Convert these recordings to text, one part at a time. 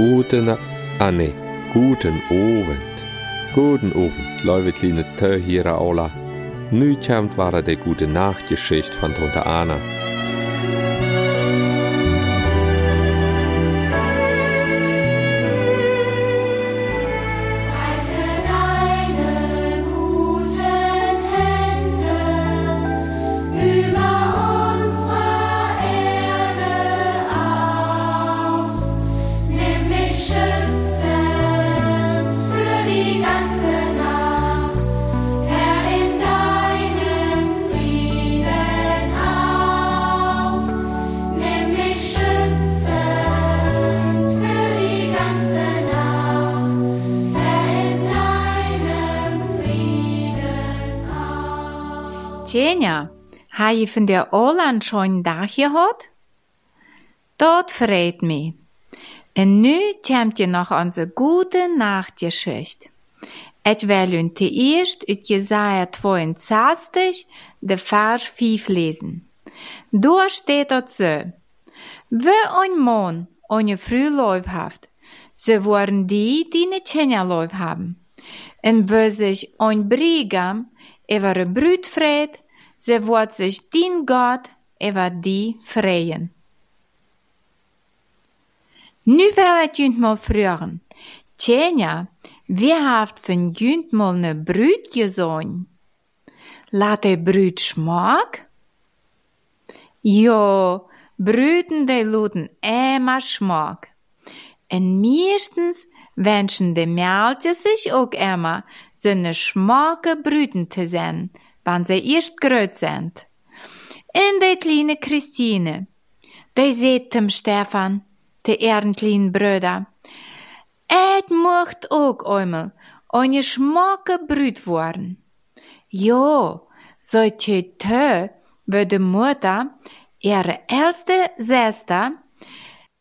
Guten, ah nee, guten Abend. Guten Abend, liebe kleine Töhira alle. Nu kommt war die gute Nachtgeschichte von Tante Anna. Tjenja, ha je von der Oland schon Dach gehad? Dort verrät mi. En nu komt je nog onze gute Nachtgeschichte. Et will hun zuerst uit Jesaja 62, de Vers 5 lesen. Da steht dort so. Wie ein Mann ohne früh Läuf haft, so waren die, die nicht Tjenja haben. En wo sich ein Brigam Brut freut, so wird sich din Gott über die freien. Nu will ich junt mal fragen. Tjenja, wie haft von junt mal ne Brut gesehen? Laat de Brut schmack? Jo, Brüten de luten immer schmack. En meestens wünschen de Mädchen sich auch immer so ne schmacke Brüten zu sein, wann sie erst gröt sind. En de kleine Christine, de seht dem Stefan, de ehren kleinen Brüder, et mocht auch einmal eine schmacke Brüt worden. Jo, so tö, wo de Mutter ihre älste Schwester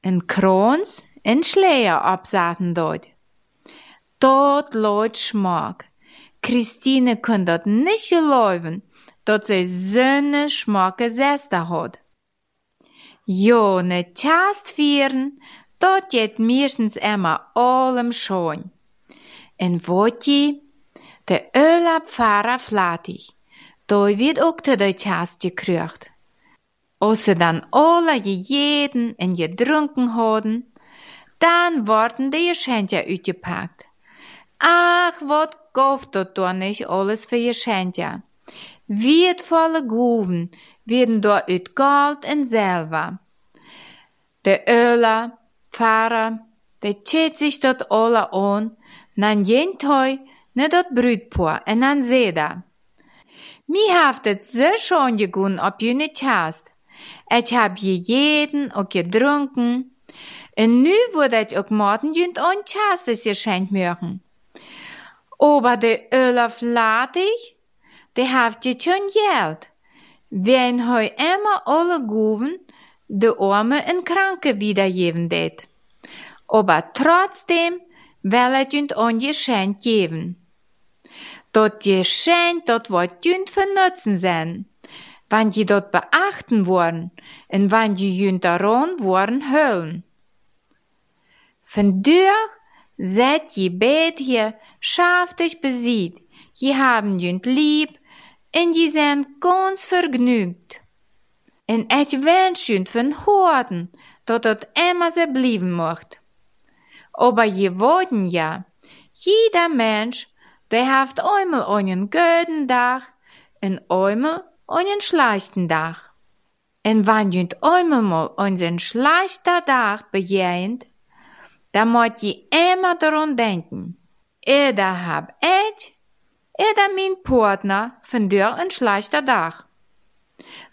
en Krons en Schleier absaten dort. Leut Schmack. Christine kann dort nicht laufen, dort sie so ne schmacke Schwester hat. Jo, ne Chast vieren, dort geht meistens immer allem schon. En je, de Öla Pfarrer flatig, da wird auch de Chast gekriegt. Sie dann alle jeden en gedrunken hadden, dann worden die Geschenke uitgepakt. Ach, wat kauft dort nicht alles für Geschenke? Wertvolle Gruven werden dort uit Gold en Silber. De Öler, Pfarrer, de zet sich dort alle an, nan jeden Tag ne dort Brüdpaar en nan Seda. Mi haft het so schon gegun ob je nicht hast. Ich hab je jeden auch gedrunken. En nu wurde ich auch morgen jünd und chastes geschenkt mögen. Aber de Öler flatig, de haft je schon Geld. Wen heu immer alle Guven, de Arme en Kranke wiedergeben det. Aber trotzdem will ich jünd ein Geschenk geben. Dort Geschenk, dort wird jünd für Nutzen sein. Wann die dort beachten worden, en wann die jünd daran worden höllen. Vandaag seid je beet hier schaftig besieht, je haben jünd lieb, en je zijn ganz vergnügt. En ich wünsch jünd von Horden, dat dat immer so blieben mocht. Aber je wollten ja, jeder Mensch, der haft einmal einen guten Tag, en einmal einen schlechten Tag. En wann jünd einmal mal einen schlechter Tag bejähnt, da moet je immer daran denken. Eder hab ich, eder mein Partner vandaag een schlechter Tag.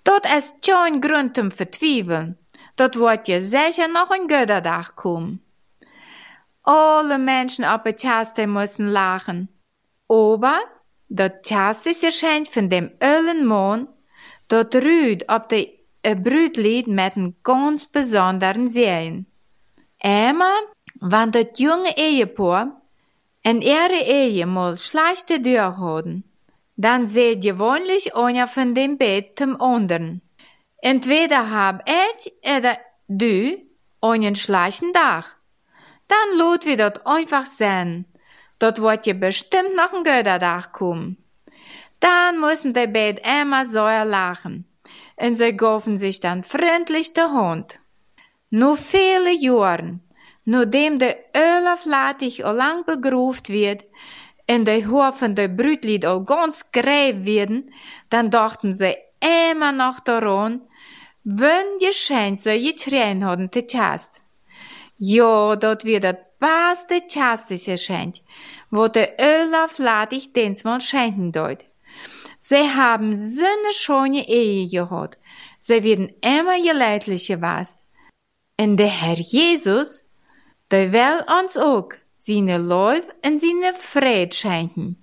Dat is schon Grund zum Vertwiefeln. Dat wordt je sicher noch ein guter Tag kommen. Alle Menschen auf der Chaste müssen lachen. Aber Chaste Geschenk von dem ölen Mann, dat rüht ob de Brütlied mit einem ganz besonderen Sehen. Immer, wann dat junge Ehepaar en ihre Ehe mal schlechte Dür hadden, dann seht gewöhnlich einer von dem Bett zum anderen. Entweder hab ich oder du einen schlechten Tag. dann lot wir dort einfach sein. Dort wird je bestimmt noch ein Götterdach kommen. Dann müssen die beiden immer so lachen. Und sie gaven sich dann freundlich der Hund. Nur viele Jahren, nachdem der Olaf Latig al lang begroeft wird, en de Hofen der Brütlied al ganz gräb werden, dann dachten sie immer noch daran, wenn geschenkt so getrien haben te Chast. Ja, dort wird das beste Chastische schenkt, wo der Olaf Latig dens mal schenken deut. Sie haben so eine schöne Ehe gehabt. Sie werden immer geleidlich was. Und der Herr Jesus, der will uns auch seine Liebe und seine Friede schenken.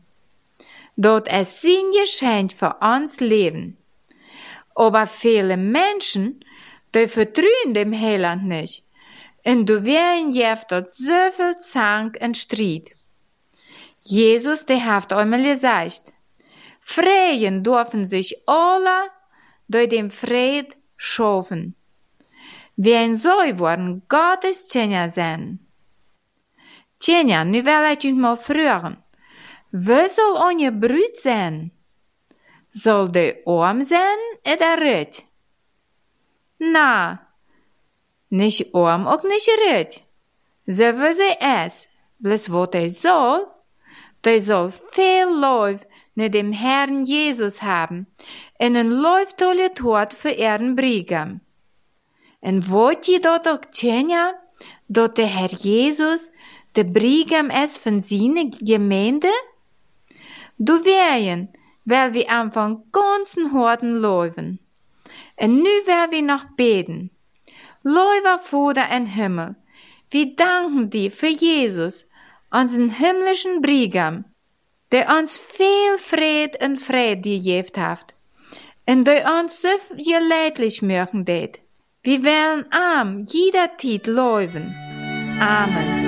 Dort es sein Geschenk für uns Leben. Aber viele Menschen, die vertrauen dem Heiland nicht. Und du werden jeft dort so viel Zank und Streit. Jesus, der hat einmal gesagt, Freien dürfen sich alle durch den Fried schaffen. Wie ein soll worden Gottes Tjener sein. Tjener, nu wil ik mal fragen. Wie soll euer Brut sein? Soll de arm sein oder rich? Na, nicht arm auch nicht. So wie sie es. Bloß wat er soll, der soll viel Lauf nach dem Herrn Jesus haben en een läuftolle Tod für ihren Brigam. Auch tjenja, dort der Herr Jesus, der Brigam es von seine Gemeinde? Du werden, weil wir am von ganzen Horden laufen. En nu will wir noch beten. Läufer Vater im Himmel, wir danken dir für Jesus, unseren himmlischen Brigam, der uns viel Fried und Fried gegeben hat, und der uns so geleidlich mögen det. Wir wollen arm jeder Tit laufen. Amen.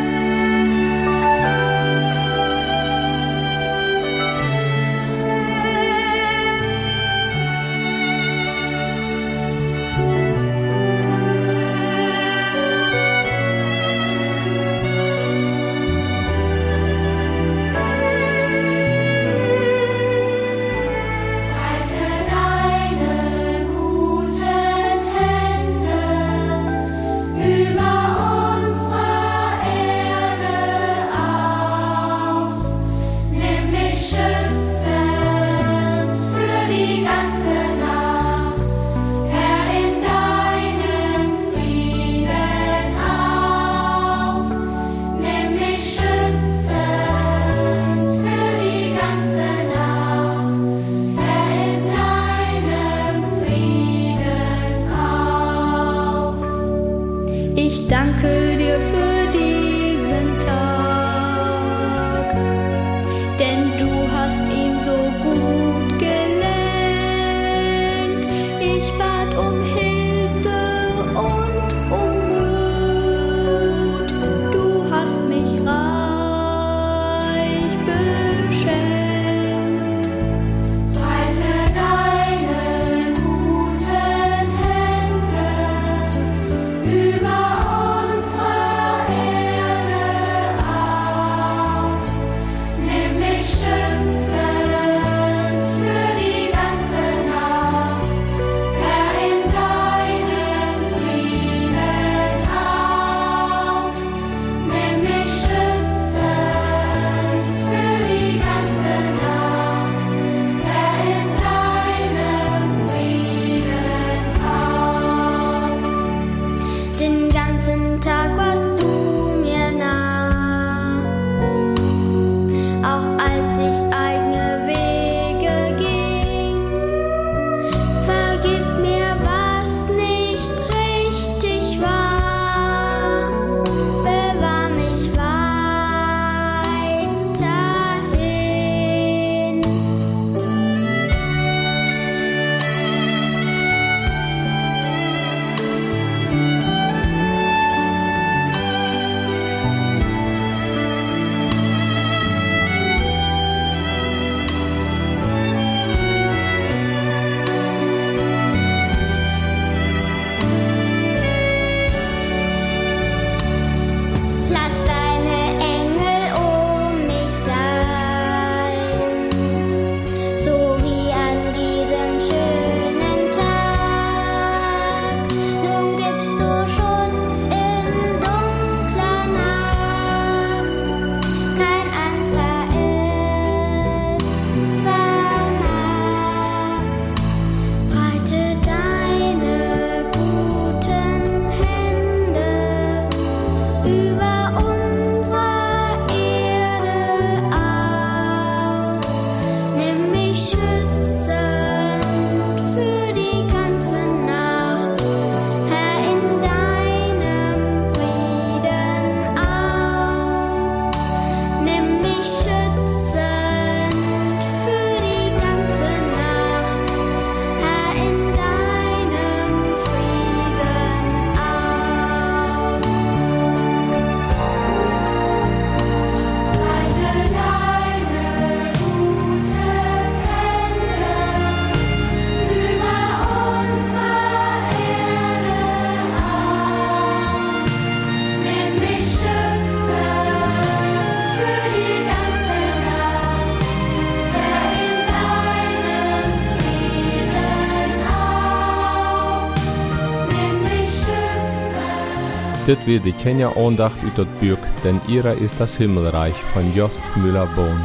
Dit wird die Kenia Andacht ut das Buch, denn ihrer ist das Himmelreich von Jost Müller-Bohn.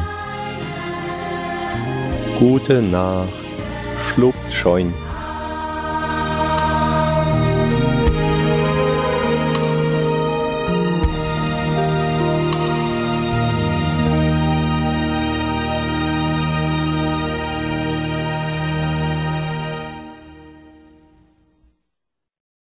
Gute Nacht, schlupt scheun.